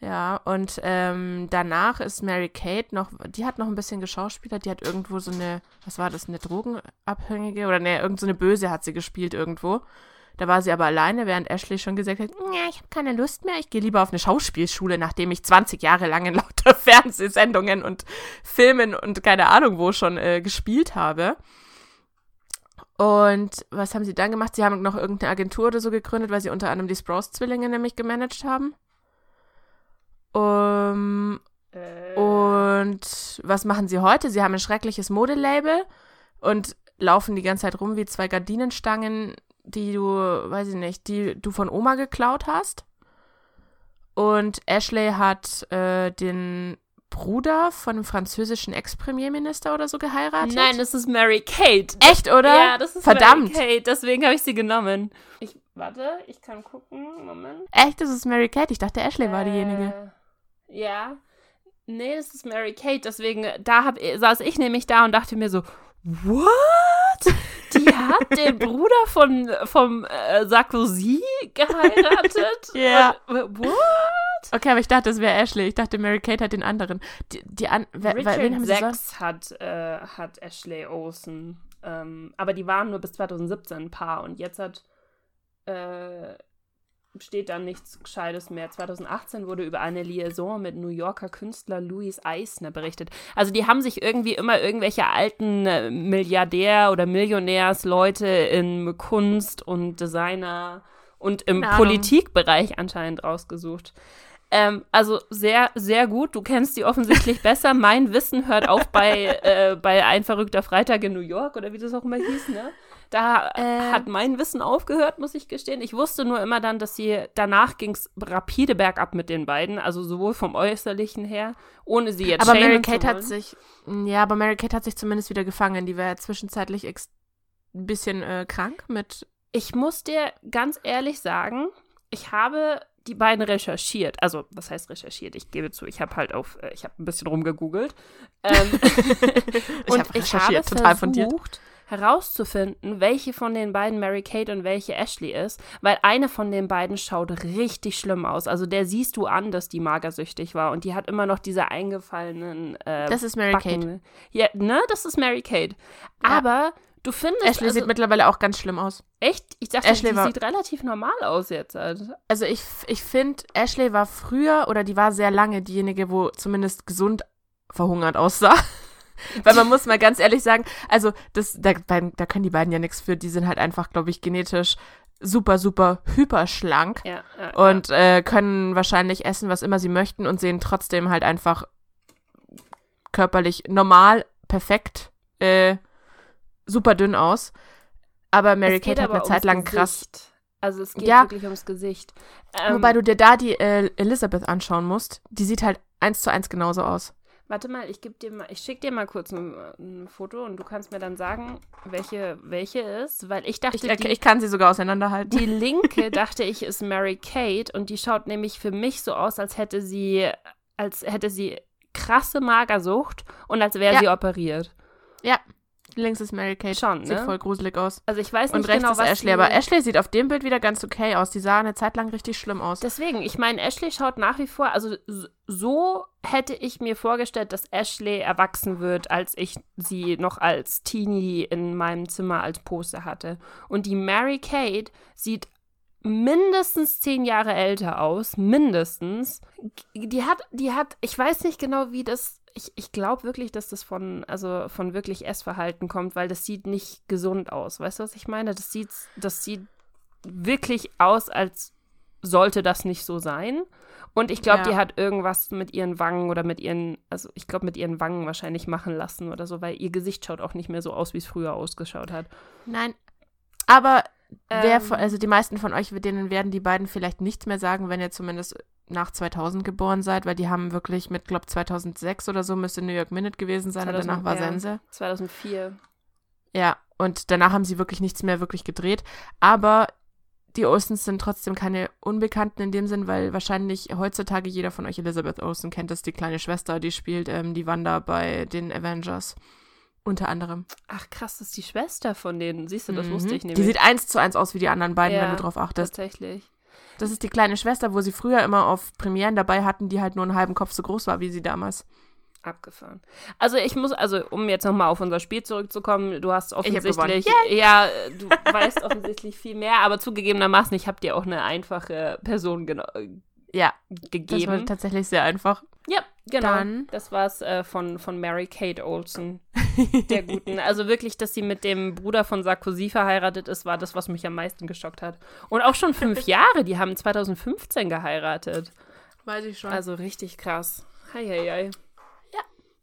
Ja, und ähm, danach ist Mary Kate noch, die hat noch ein bisschen geschauspielert, die hat irgendwo so eine, was war das, eine Drogenabhängige oder ne, irgend so eine Böse hat sie gespielt irgendwo. Da war sie aber alleine, während Ashley schon gesagt hat, ja, ich habe keine Lust mehr, ich gehe lieber auf eine Schauspielschule, nachdem ich 20 Jahre lang in lauter Fernsehsendungen und Filmen und keine Ahnung wo schon äh, gespielt habe. Und was haben sie dann gemacht? Sie haben noch irgendeine Agentur oder so gegründet, weil sie unter anderem die Sprouse-Zwillinge nämlich gemanagt haben. Um, Äh, und was machen sie heute? Sie haben ein schreckliches Modelabel und laufen die ganze Zeit rum wie zwei Gardinenstangen, die du, weiß ich nicht, die du von Oma geklaut hast. Und Ashley hat äh, den Bruder von einem französischen Ex-Premierminister oder so geheiratet. Nein, das ist Mary Kate. Echt, oder? Ja, das ist Verdammt. Mary Kate, deswegen habe ich sie genommen. Ich, warte, ich kann gucken. Moment. Echt, das ist Mary Kate. Ich dachte, Ashley war diejenige. Äh, ja. Nee, das ist Mary Kate, deswegen, da hab, saß ich nämlich da und dachte mir so, what? Die hat den Bruder von, vom äh, Sarkozy geheiratet? Ja. Und, what? Okay, aber ich dachte, das wäre Ashley. Ich dachte, Mary Kate hat den anderen. Die, die an, wer, Richard? Sachs hat, äh, hat Ashley Olsen. Ähm, aber die waren nur bis 2017 ein Paar und jetzt hat äh, steht da nichts Gescheites mehr. 2018 wurde über eine Liaison mit New Yorker Künstler Louis Eisner berichtet. Also die haben sich irgendwie immer irgendwelche alten äh, Milliardär- oder Millionärsleute in Kunst und Designer und im Ahnung. Politikbereich anscheinend rausgesucht. Ähm, also sehr, sehr gut. Du kennst die offensichtlich besser. Mein Wissen hört auf bei, äh, bei Ein verrückter Freitag in New York oder wie das auch immer hieß, ne? Da Äh. hat mein Wissen aufgehört, muss ich gestehen. Ich wusste nur immer dann, dass sie, danach ging es rapide bergab mit den beiden, also sowohl vom Äußerlichen her, ohne sie jetzt Aber Mary zu Kate hat sich. Ja, aber Mary Kate hat sich zumindest wieder gefangen. Die war ja zwischenzeitlich ein bisschen äh, krank mit. Ich muss dir ganz ehrlich sagen, ich habe die beiden recherchiert. Also, was heißt recherchiert? Ich gebe zu, ich habe halt auf, äh, ich habe ein bisschen rumgegoogelt. Ähm, Ich und hab ich habe recherchiert, total fundiert. Herauszufinden, welche von den beiden Mary Kate und welche Ashley ist, weil eine von den beiden schaut richtig schlimm aus. Also der siehst du an, dass die magersüchtig war und die hat immer noch diese eingefallenen äh, Das ist Mary Kate. Backen. Ja, ne, das ist Mary Kate. Ja. Aber du findest Ashley also, sieht mittlerweile auch ganz schlimm aus. echt, ich dachte, Ashley die war- sieht relativ normal aus jetzt. Also. Also ich, ich finde, Ashley war früher oder die war sehr lange diejenige, wo zumindest gesund verhungert aussah. Weil man muss mal ganz ehrlich sagen, also das, da, da können die beiden ja nichts für. Die sind halt einfach, glaube ich, genetisch super, super hyperschlank Ja, ja, und äh, können wahrscheinlich essen, was immer sie möchten und sehen trotzdem halt einfach körperlich normal, perfekt, äh, super dünn aus. Aber Mary Kate hat eine Zeit lang krass. Gesicht. Also es geht Ja. wirklich ums Gesicht. Ähm, Wobei du dir da die äh, Elizabeth anschauen musst. Die sieht halt eins zu eins genauso aus. Warte mal, ich gebe dir mal, ich schicke dir mal kurz ein, ein Foto und du kannst mir dann sagen, welche welche ist, weil ich dachte, Ich, die, ich kann sie sogar auseinanderhalten. die linke dachte ich ist Mary Kate und die schaut nämlich für mich so aus, als hätte sie als hätte sie krasse Magersucht und als wäre Ja. sie operiert. Links ist Mary Kate. Schon, Sieht ne? voll gruselig aus. Also ich weiß nicht Und rechts genau, ist was Ashley. Aber Ashley sieht auf dem Bild wieder ganz okay aus. Die sah eine Zeit lang richtig schlimm aus. Deswegen, ich meine, Ashley schaut nach wie vor, also so hätte ich mir vorgestellt, dass Ashley erwachsen wird, als ich sie noch als Teenie in meinem Zimmer als Poster hatte. Und die Mary Kate sieht mindestens zehn Jahre älter aus, mindestens. Die hat, die hat, ich weiß nicht genau, wie das. Ich, ich glaube wirklich, dass das von, also von wirklich Essverhalten kommt, weil das sieht nicht gesund aus. Weißt du, was ich meine? Das sieht, das sieht wirklich aus, als sollte das nicht so sein. Und ich glaube, Ja. die hat irgendwas mit ihren Wangen oder mit ihren, also ich glaube, mit ihren Wangen wahrscheinlich machen lassen oder so, weil ihr Gesicht schaut auch nicht mehr so aus, wie es früher ausgeschaut hat. Nein. Aber wer Ähm. von, also die meisten von euch, denen werden die beiden vielleicht nichts mehr sagen, wenn ihr zumindest nach 2000 geboren seid, weil die haben wirklich mit, glaube 2006 oder so müsste New York Minute gewesen sein und 2000, danach war ja. Sense. 2004. Ja, und danach haben sie wirklich nichts mehr wirklich gedreht. Aber die Olsens sind trotzdem keine Unbekannten in dem Sinn, weil wahrscheinlich heutzutage jeder von euch Elizabeth Olsen kennt. Das ist die kleine Schwester, die spielt ähm, die Wanda bei den Avengers. Unter anderem. Ach krass, das ist die Schwester von denen. Siehst du, das Mhm. wusste ich nämlich. Die sieht eins zu eins aus wie die anderen beiden, Ja, wenn du drauf achtest. tatsächlich. Das ist die kleine Schwester, wo sie früher immer auf Premieren dabei hatten, die halt nur einen halben Kopf so groß war wie sie damals. Abgefahren. Also ich muss, also um jetzt nochmal auf unser Spiel zurückzukommen, du hast offensichtlich, ja, du weißt offensichtlich viel mehr, aber zugegebenermaßen, ich habe dir auch eine einfache Person äh, Ja, das war gegeben. tatsächlich sehr einfach. Ja, genau. Dann- Das war's äh, von, von Mary Kate Olsen, der Guten. Also wirklich, dass sie mit dem Bruder von Sarkozy verheiratet ist, war das, was mich am meisten geschockt hat. Und auch schon fünf Jahre, die haben 2015 geheiratet. Weiß ich schon. Also richtig krass. Heieiei. Ja.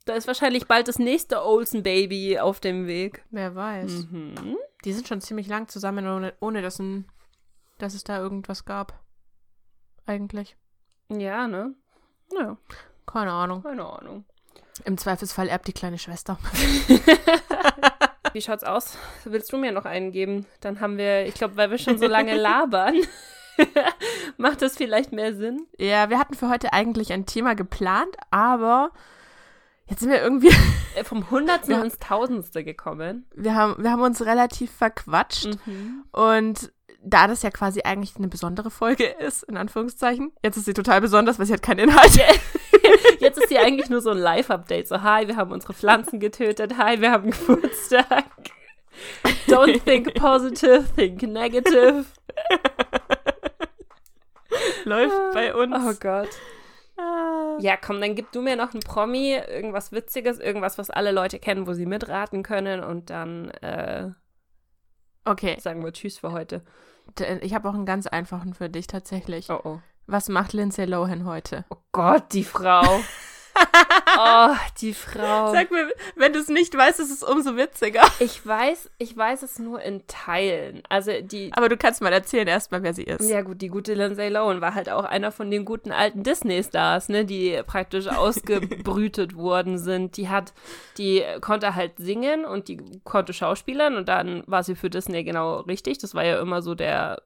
Da ist wahrscheinlich bald das nächste Olsen-Baby auf dem Weg. Wer weiß. Mhm. Die sind schon ziemlich lang zusammen, ohne, ohne dass, ein, dass es da irgendwas gab. Eigentlich. Ja, ne? Ja, Keine Ahnung. keine Ahnung. Im Zweifelsfall erbt die kleine Schwester. Wie schaut's aus? Willst du mir noch einen geben? Dann haben wir, ich glaube, weil wir schon so lange labern, macht das vielleicht mehr Sinn? Ja, wir hatten für heute eigentlich ein Thema geplant, aber jetzt sind wir irgendwie, Äh, Vom Hundertsten Ja. ins Tausendste gekommen. wir haben, wir haben uns relativ verquatscht Mhm. und da das ja quasi eigentlich eine besondere Folge ist, in Anführungszeichen, jetzt ist sie total besonders, weil sie hat keinen Inhalt. Jetzt ist hier eigentlich nur so ein Live-Update. So, hi, wir haben unsere Pflanzen getötet. Hi, wir haben Geburtstag. Don't think positive, think negative. Läuft bei uns. Oh Gott. Ah. Ja, komm, dann gib du mir noch einen Promi, irgendwas Witziges, irgendwas, was alle Leute kennen, wo sie mitraten können und dann äh, Okay, sagen wir Tschüss für heute. ich habe auch einen ganz einfachen für dich tatsächlich. Oh oh. Was macht Lindsay Lohan heute? Oh Gott, die Frau. oh, die Frau. Sag mir, wenn du es nicht weißt, ist es umso witziger. Ich weiß, ich weiß es nur in Teilen. Also die. Aber du kannst mal erzählen erstmal, wer sie ist. Ja gut, die gute Lindsay Lohan war halt auch einer von den guten alten Disney-Stars, ne, die praktisch ausgebrütet worden sind. Die hat, die konnte halt singen und die konnte schauspielern und dann war sie für Disney genau richtig. Das war ja immer so der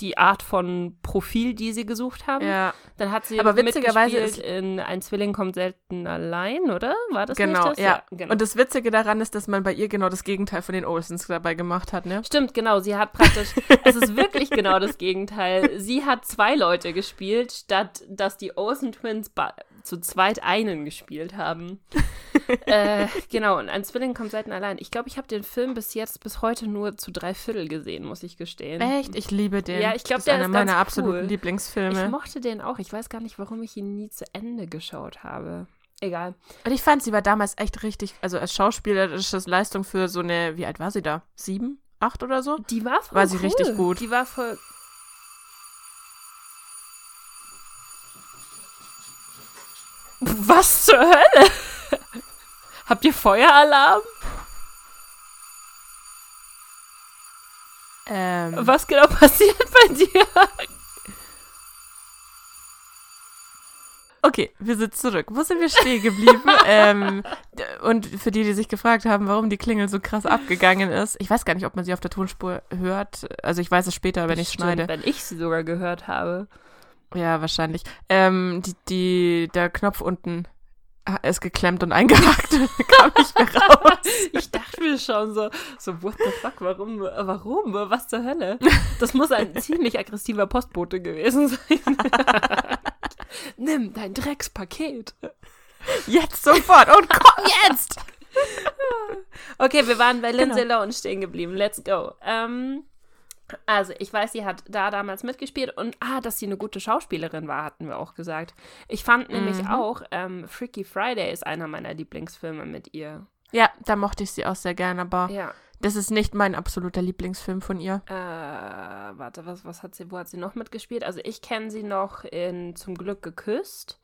die Art von Profil, die sie gesucht haben. Ja, Dann hat sie Aber witzigerweise mitgespielt in Ein Zwilling kommt selten allein, oder? War das genau, nicht das? ja. genau. Und das Witzige daran ist, dass man bei ihr genau das Gegenteil von den Olsens dabei gemacht hat, ne? Stimmt, genau. Sie hat praktisch, es ist wirklich genau das Gegenteil. Sie hat zwei Leute gespielt, statt dass die Olsen Twins zu zweit einen gespielt haben. Äh, genau, und ein Zwilling kommt selten allein. Ich glaube, ich habe den Film bis jetzt, bis heute nur zu drei Viertel gesehen, muss ich gestehen. Echt? Ich liebe den. Ja, ich glaub, das ist der einer meiner ganz absoluten cool. Ich Lieblingsfilme. mochte den auch. Ich weiß gar nicht, warum ich ihn nie zu Ende geschaut habe. Egal. Und ich fand, sie war damals echt richtig, also als schauspielerische Leistung für so eine, wie alt war sie da? Sieben? Acht oder so? Die war voll War sie cool. richtig gut. Die war voll. Was zur Hölle? Habt ihr Feueralarm? Ähm, Was genau passiert bei dir? Okay, wir sind zurück. Wo sind wir stehen geblieben? ähm, und für die, die sich gefragt haben, warum die Klingel so krass abgegangen ist, ich weiß gar nicht, ob man sie auf der Tonspur hört. Also ich weiß es später, wenn ich schneide. Wenn ich sie sogar gehört habe. Ja, wahrscheinlich. Ähm, die, die, der Knopf unten, ist geklemmt und eingehakt und kam nicht mehr raus. ich dachte mir schon so, so, what the fuck, warum, warum, was zur Hölle? Das muss ein ziemlich aggressiver Postbote gewesen sein. Nimm dein Dreckspaket. Jetzt sofort und komm jetzt! Okay, wir waren bei Lindsay genau. Lohan stehen geblieben. Let's go. Ähm, also, ich weiß, sie hat da damals mitgespielt und ah, dass sie eine gute Schauspielerin war, hatten wir auch gesagt. Ich fand nämlich mhm. auch, ähm, Freaky Friday ist einer meiner Lieblingsfilme mit ihr. Ja, da mochte ich sie auch sehr gern, aber ja. das ist nicht mein absoluter Lieblingsfilm von ihr. Äh, warte, was, was hat sie, wo hat sie noch mitgespielt? Also ich kenne sie noch in Zum Glück geküsst.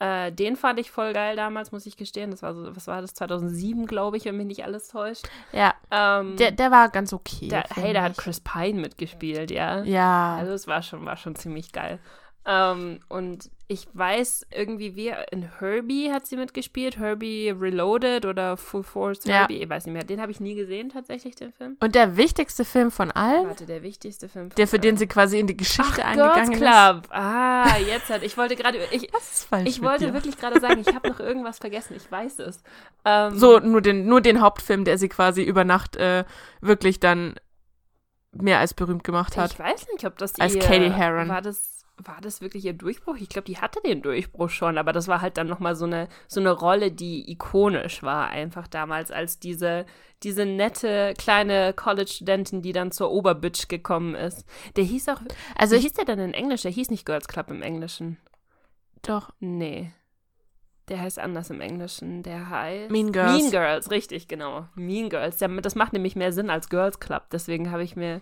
Äh, den fand ich voll geil damals, muss ich gestehen. Das war so, was war das, 2007, glaube ich, wenn mich nicht alles täuscht. Ja. Ähm, der, der war ganz okay. Der, hey, da hat Chris Pine mitgespielt, ja. Ja. Also es war schon, war schon ziemlich geil. Ähm, und ich weiß irgendwie, wie in Herbie hat sie mitgespielt. Herbie Reloaded oder Full Force Herbie, ja. ich weiß nicht mehr. Den habe ich nie gesehen, tatsächlich, den Film. Und der wichtigste Film von allen? Warte, der wichtigste Film von Der, für allen. den sie quasi in die Geschichte Ach, eingegangen Girls Club. ist. Ah, jetzt hat, ich wollte gerade, ich, Was ist falsch ich wollte dir? wirklich gerade sagen, ich habe noch irgendwas vergessen, ich weiß es. Ähm, so, nur den, nur den Hauptfilm, der sie quasi über Nacht äh, wirklich dann mehr als berühmt gemacht hat. Ich weiß nicht, ob das als ihr, Katie Heron. War das war das wirklich ihr Durchbruch? Ich glaube, die hatte den Durchbruch schon, aber das war halt dann nochmal so eine, so eine Rolle, die ikonisch war, einfach damals, als diese, diese nette kleine College-Studentin, die dann zur Oberbitch gekommen ist. Der hieß auch, also hieß der denn in Englisch? Der hieß nicht Girls Club im Englischen. Doch. Nee. Der heißt anders im Englischen. Der heißt. Mean Girls. Mean Girls, richtig, genau. Mean Girls. Das macht nämlich mehr Sinn als Girls Club. Deswegen habe ich mir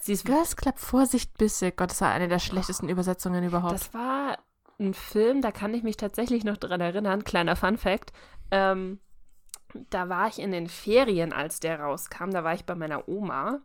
Sie ist Girls Club Vorsicht Bisse. Gott, das war eine der schlechtesten Übersetzungen überhaupt. Das war ein Film, da kann ich mich tatsächlich noch dran erinnern. Kleiner Fun Fact. Ähm, da war ich in den Ferien, als der rauskam. Da war ich bei meiner Oma.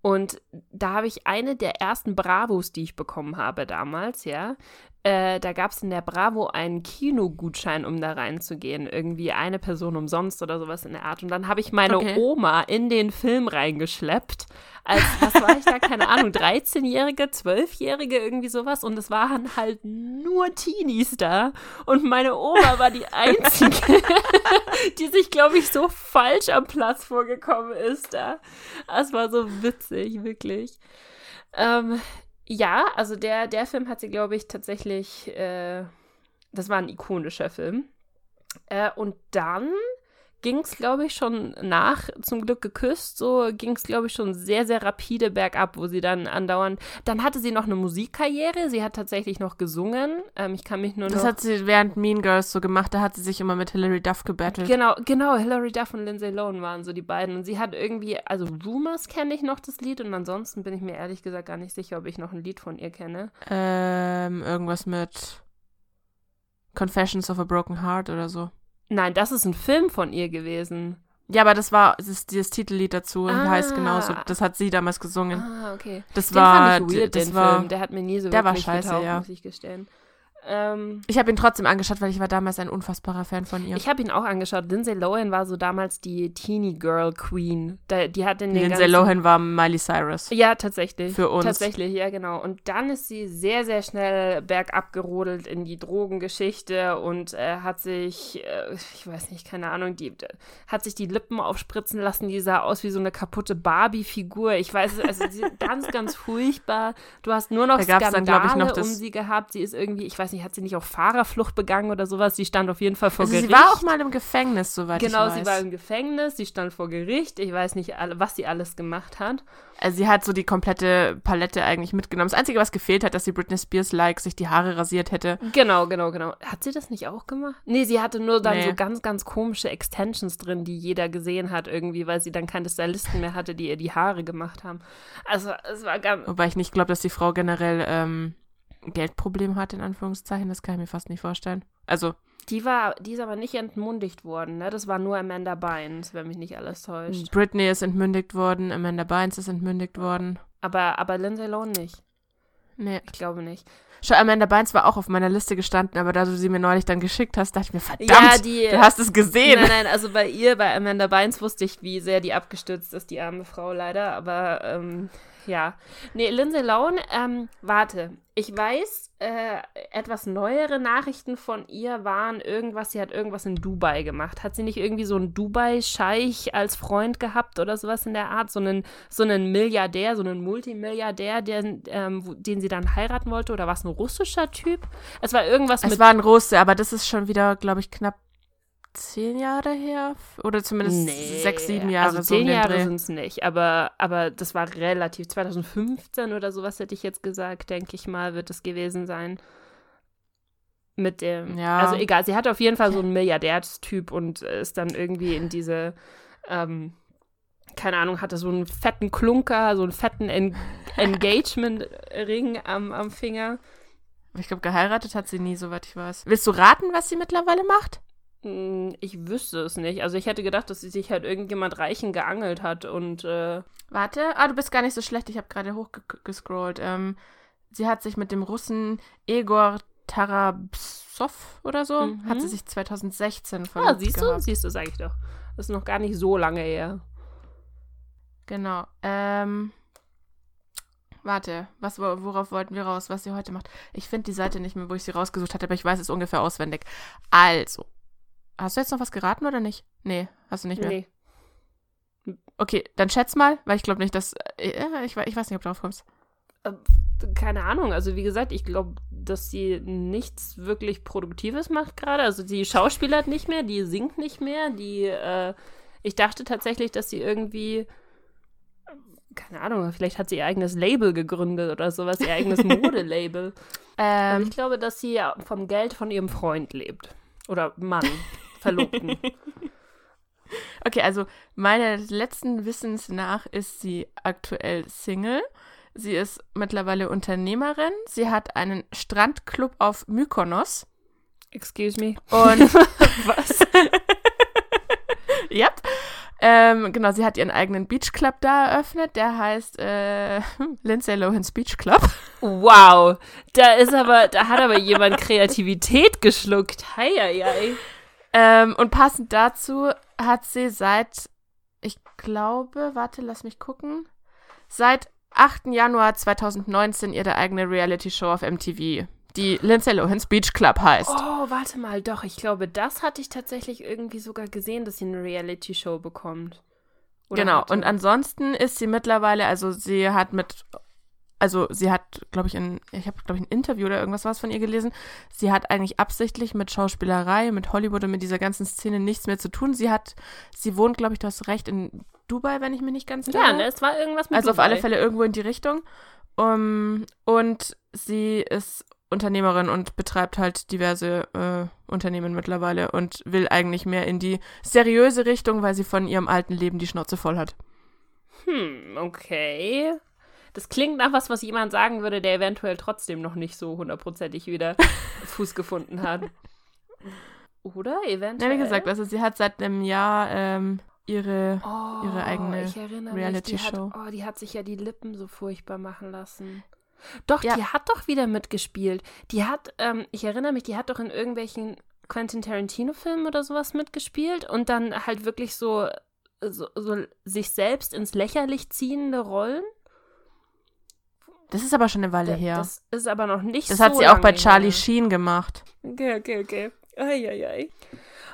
Und da habe ich eine der ersten Bravos, die ich bekommen habe damals, ja. Äh, da gab es in der Bravo einen Kinogutschein, um da reinzugehen. Irgendwie eine Person umsonst oder sowas in der Art. Und dann habe ich meine okay. Oma in den Film reingeschleppt als, was war ich da, keine Ahnung, 13-Jährige, 12-Jährige, irgendwie sowas. Und es waren halt nur Teenies da. Und meine Oma war die Einzige, die sich, glaube ich, so falsch am Platz vorgekommen ist da. Es war so witzig, wirklich. Ähm, ja, also der, der Film hat sie, glaube ich, tatsächlich, äh, das war ein ikonischer Film. Äh, und dann ging es, glaube ich, schon nach zum Glück geküsst, so ging es, glaube ich, schon sehr, sehr rapide bergab, wo sie dann andauernd. Dann hatte sie noch eine Musikkarriere, sie hat tatsächlich noch gesungen. Ähm, ich kann mich nur Das hat sie während Mean Girls so gemacht, da hat sie sich immer mit Hilary Duff gebettelt. Genau, genau, Hilary Duff und Lindsay Lohan waren so die beiden. Und sie hat irgendwie, also Rumors kenne ich noch das Lied und ansonsten bin ich mir ehrlich gesagt gar nicht sicher, ob ich noch ein Lied von ihr kenne. Ähm, irgendwas mit Confessions of a Broken Heart oder so. Nein, das ist ein Film von ihr gewesen. Ja, aber das war das ist dieses Titellied dazu und ah. heißt genauso. Das hat sie damals gesungen. Ah, okay. Das den war fand ich weird, das den war, Film. Der hat mir nie so der wirklich war scheiße, getaugt, ja. muss ich gestehen. Ähm, ich habe ihn trotzdem angeschaut, weil ich war damals ein unfassbarer Fan von ihr. Ich habe ihn auch angeschaut. Lindsay Lohan war so damals die Teenie Girl Queen. Da, die hat in den Lindsay ganzen, Lohan war Miley Cyrus. Ja, tatsächlich. Für uns. Tatsächlich, ja, genau. Und dann ist sie sehr, sehr schnell bergab gerodelt in die Drogengeschichte und äh, hat sich, äh, ich weiß nicht, keine Ahnung, die hat sich die Lippen aufspritzen lassen. Die sah aus wie so eine kaputte Barbie-Figur. Ich weiß also sie, ganz, ganz furchtbar. Du hast nur noch da Skandale dann, ich, noch um sie gehabt. Sie ist irgendwie, ich weiß nicht, hat sie nicht auf Fahrerflucht begangen oder sowas? Sie stand auf jeden Fall vor also Gericht. Sie war auch mal im Gefängnis, soweit genau, ich weiß. sie war im Gefängnis, sie stand vor Gericht. Ich weiß nicht, was sie alles gemacht hat. Also sie hat so die komplette Palette eigentlich mitgenommen. Das Einzige, was gefehlt hat, dass sie Britney Spears-like sich die Haare rasiert hätte. Genau, genau, genau. Hat sie das nicht auch gemacht? Nee, sie hatte nur dann Nee. so ganz, ganz komische Extensions drin, die jeder gesehen hat irgendwie, weil sie dann keine Stylisten mehr hatte, die ihr die Haare gemacht haben. Also es war ganz... Wobei ich nicht glaube, dass die Frau generell ähm, Geldproblem hat, in Anführungszeichen. Das kann ich mir fast nicht vorstellen. Also, Die war, die ist aber nicht entmundigt worden, ne? Das war nur Amanda Bynes, wenn mich nicht alles täuscht. Britney ist entmündigt worden, Amanda Bynes ist entmündigt worden. Aber, aber Lindsay Lohan nicht. Nee. Ich glaube nicht. Schau, Amanda Bynes war auch auf meiner Liste gestanden, aber da du sie mir neulich dann geschickt hast, dachte ich mir, verdammt, Ja, die- du hast es gesehen. Nein, nein, also bei ihr, bei Amanda Bynes wusste ich, wie sehr die abgestürzt ist, die arme Frau leider. Aber ähm, Ja. Nee, Lindsay Lohan, ähm, warte. Ich weiß, äh, etwas neuere Nachrichten von ihr waren irgendwas, sie hat irgendwas in Dubai gemacht. Hat sie nicht irgendwie so einen Dubai-Scheich als Freund gehabt oder sowas in der Art? So einen, so einen Milliardär, so einen Multimilliardär, der, ähm, den sie dann heiraten wollte? Oder war es ein russischer Typ? Es war irgendwas Es mit. war ein Russe, aber das ist schon wieder, glaube ich, knapp zehn Jahre her. Oder zumindest sechs, sieben Jahre. Also so zehn den Jahre sind es nicht, aber, aber das war relativ. 2015 oder sowas hätte ich jetzt gesagt, denke ich mal, wird es gewesen sein. Mit dem. Ja. Also egal, sie hat auf jeden Fall so einen Milliardärstyp und ist dann irgendwie in diese. Ähm, keine Ahnung, hatte so einen fetten Klunker, so einen fetten en Engagement-Ring am, am Finger. Ich glaube, geheiratet hat sie nie, soweit ich weiß. Willst du raten, was sie mittlerweile macht? Hm, Ich wüsste es nicht. Also ich hätte gedacht, dass sie sich halt irgendjemand Reichen geangelt hat und äh, Warte. Ah, du bist gar nicht so schlecht. Ich habe gerade hochgescrollt. Ähm, sie hat sich mit dem Russen Egor Tarabsov oder so, Mhm. hat sie sich 2016 Ah, verlobt siehst du? gehabt. Siehst du, sag ich doch. Das ist noch gar nicht so lange her. Genau. Ähm, warte, was, wo- worauf wollten wir raus, was sie heute macht? Ich finde die Seite nicht mehr, wo ich sie rausgesucht hatte, aber ich weiß es ungefähr auswendig. Also, hast du jetzt noch was geraten oder nicht? Nee, hast du nicht mehr. Nee. Okay, dann schätz mal, weil ich glaube nicht, dass. Äh, ich, we- ich weiß nicht, ob du drauf kommst. Äh, Keine Ahnung. Also wie gesagt, ich glaube, dass sie nichts wirklich Produktives macht gerade. Also die schauspielert nicht mehr, die singt nicht mehr, die, äh, ich dachte tatsächlich, dass sie irgendwie, keine Ahnung, vielleicht hat sie ihr eigenes Label gegründet oder sowas, ihr eigenes Modelabel. Ähm, ich glaube, dass sie vom Geld von ihrem Freund lebt. Oder Mann, Verlobten. okay, also meiner letzten Wissens nach ist sie aktuell Single. Sie ist mittlerweile Unternehmerin. Sie hat einen Strandclub auf Mykonos. Excuse me. Und Was? ja. Ähm, genau, sie hat ihren eigenen Beach Club da eröffnet. Der heißt äh, Lindsay Lohan's Beach Club. Wow, da ist aber, da hat aber jemand Kreativität geschluckt. Hei, hei, hei. Ähm, und passend dazu hat sie seit, ich glaube, warte, lass mich gucken, seit 8. Januar 2019 ihre eigene Reality-Show auf MTV, die Lindsay Lohan's Beach Club heißt. Oh, warte mal, doch, ich glaube, das hatte ich tatsächlich irgendwie sogar gesehen, dass sie eine Reality-Show bekommt. Oder genau, hatte. und ansonsten ist sie mittlerweile, also sie hat mit, also sie hat, glaube ich, ein, ich habe, glaube ich, ein Interview oder irgendwas was von ihr gelesen. Sie hat eigentlich absichtlich mit Schauspielerei, mit Hollywood und mit dieser ganzen Szene nichts mehr zu tun. Sie hat, sie wohnt, glaube ich, du hast recht, in Dubai, wenn ich mich nicht ganz irre. Ja, ne, es war irgendwas mit Also auf Dubai. alle Fälle irgendwo in die Richtung. Um, und sie ist Unternehmerin und betreibt halt diverse äh, Unternehmen mittlerweile und will eigentlich mehr in die seriöse Richtung, weil sie von ihrem alten Leben die Schnauze voll hat. Hm, okay. Das klingt nach was, was jemand sagen würde, der eventuell trotzdem noch nicht so hundertprozentig wieder Fuß gefunden hat. Oder? Ja, Eventuell. wie gesagt, also sie hat seit einem Jahr ähm, ihre. oh, ihre eigene ich erinnere Reality-Show. Mich, die hat, oh, die hat sich ja die Lippen so furchtbar machen lassen. Doch, Ja. die hat doch wieder mitgespielt. Die hat, ähm, ich erinnere mich, die hat doch in irgendwelchen Quentin Tarantino-Filmen oder sowas mitgespielt und dann halt wirklich so, so, so sich selbst ins Lächerlich ziehende Rollen. Das ist aber schon eine Weile her. Das ist aber noch nicht Das so hat sie auch bei Charlie her. Sheen gemacht. Okay, okay, okay. Eieiei.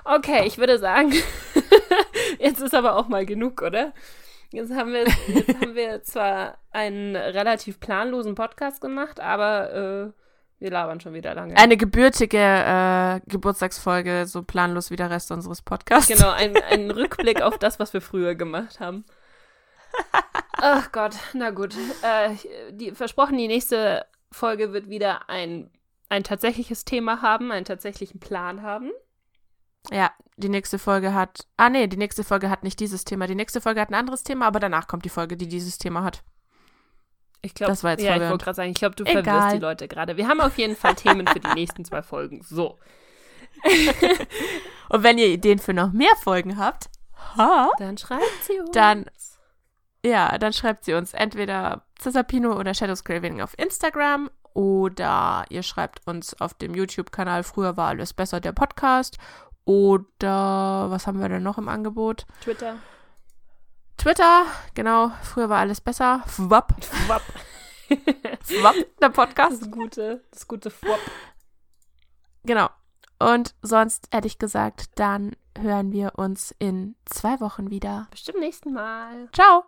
Okay, ich würde sagen, jetzt ist aber auch mal genug, oder? Jetzt haben wir, jetzt haben wir zwar einen relativ planlosen Podcast gemacht, aber äh, wir labern schon wieder lange. Eine gebürtige äh, Geburtstagsfolge, so planlos wie der Rest unseres Podcasts. genau, ein, ein Rückblick auf das, was wir früher gemacht haben. Ach Gott, na gut. Äh, die, versprochen, die nächste Folge wird wieder ein, ein tatsächliches Thema haben, einen tatsächlichen Plan haben. Ja, die nächste Folge hat. Ah, nee, die nächste Folge hat nicht dieses Thema. Die nächste Folge hat ein anderes Thema, aber danach kommt die Folge, die dieses Thema hat. Ich glaube, Das war jetzt ja, ich wollte gerade sagen, ich glaube, du Egal. verwirrst die Leute gerade. Wir haben auf jeden Fall Themen für die nächsten zwei Folgen. So, Und wenn ihr Ideen für noch mehr Folgen habt, ha, dann schreibt sie uns. Dann- ja, dann schreibt sie uns entweder Cesapino oder Shadows Craving auf Instagram oder ihr schreibt uns auf dem YouTube-Kanal Früher war alles besser, der Podcast. Oder was haben wir denn noch im Angebot? Twitter. Twitter, genau, früher war alles besser. Fwap. Fwap. Fwap, der Podcast. Das gute, das gute Fwap. Genau. Und sonst hätte ich gesagt, dann hören wir uns in zwei Wochen wieder. Bestimmt nächsten Mal. Ciao.